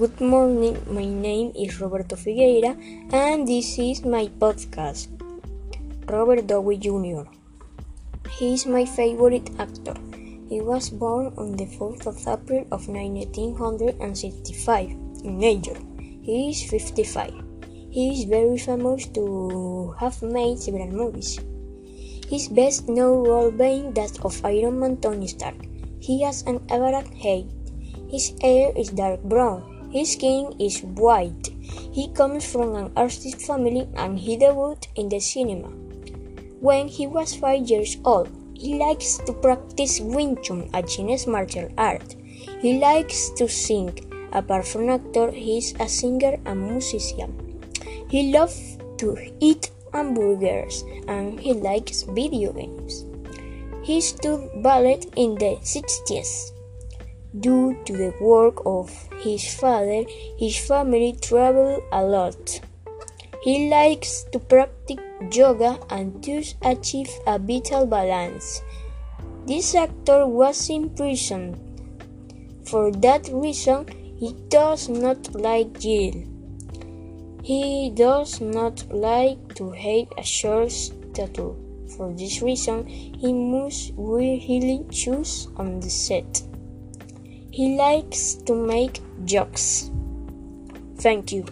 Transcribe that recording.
Good morning, my name is Roberto Figueira and this is my podcast. Robert Downey Jr. He is my favorite actor. He was born on the 4th of April of 1965 in York. He is 55. He is very famous to have made several movies. His best known role being that of Iron Man Tony Stark. He has an average height. His hair is dark brown. His skin is white. He comes from an artist family and he debuted in the cinema. When he was five years old, he likes to practice Wing Chun, a Chinese martial art. He likes to sing. Apart from actor, he is a singer and musician. He loves to eat hamburgers and he likes video games. He studied ballet in the 60s. Due to the work of his father, his family traveled a lot. He likes to practice yoga and thus achieve a vital balance. This actor was imprisoned. For that reason, he does not like jail. He does not like to have a short tattoo. For this reason, he must healing shoes on the set. He likes to make jokes. Thank you.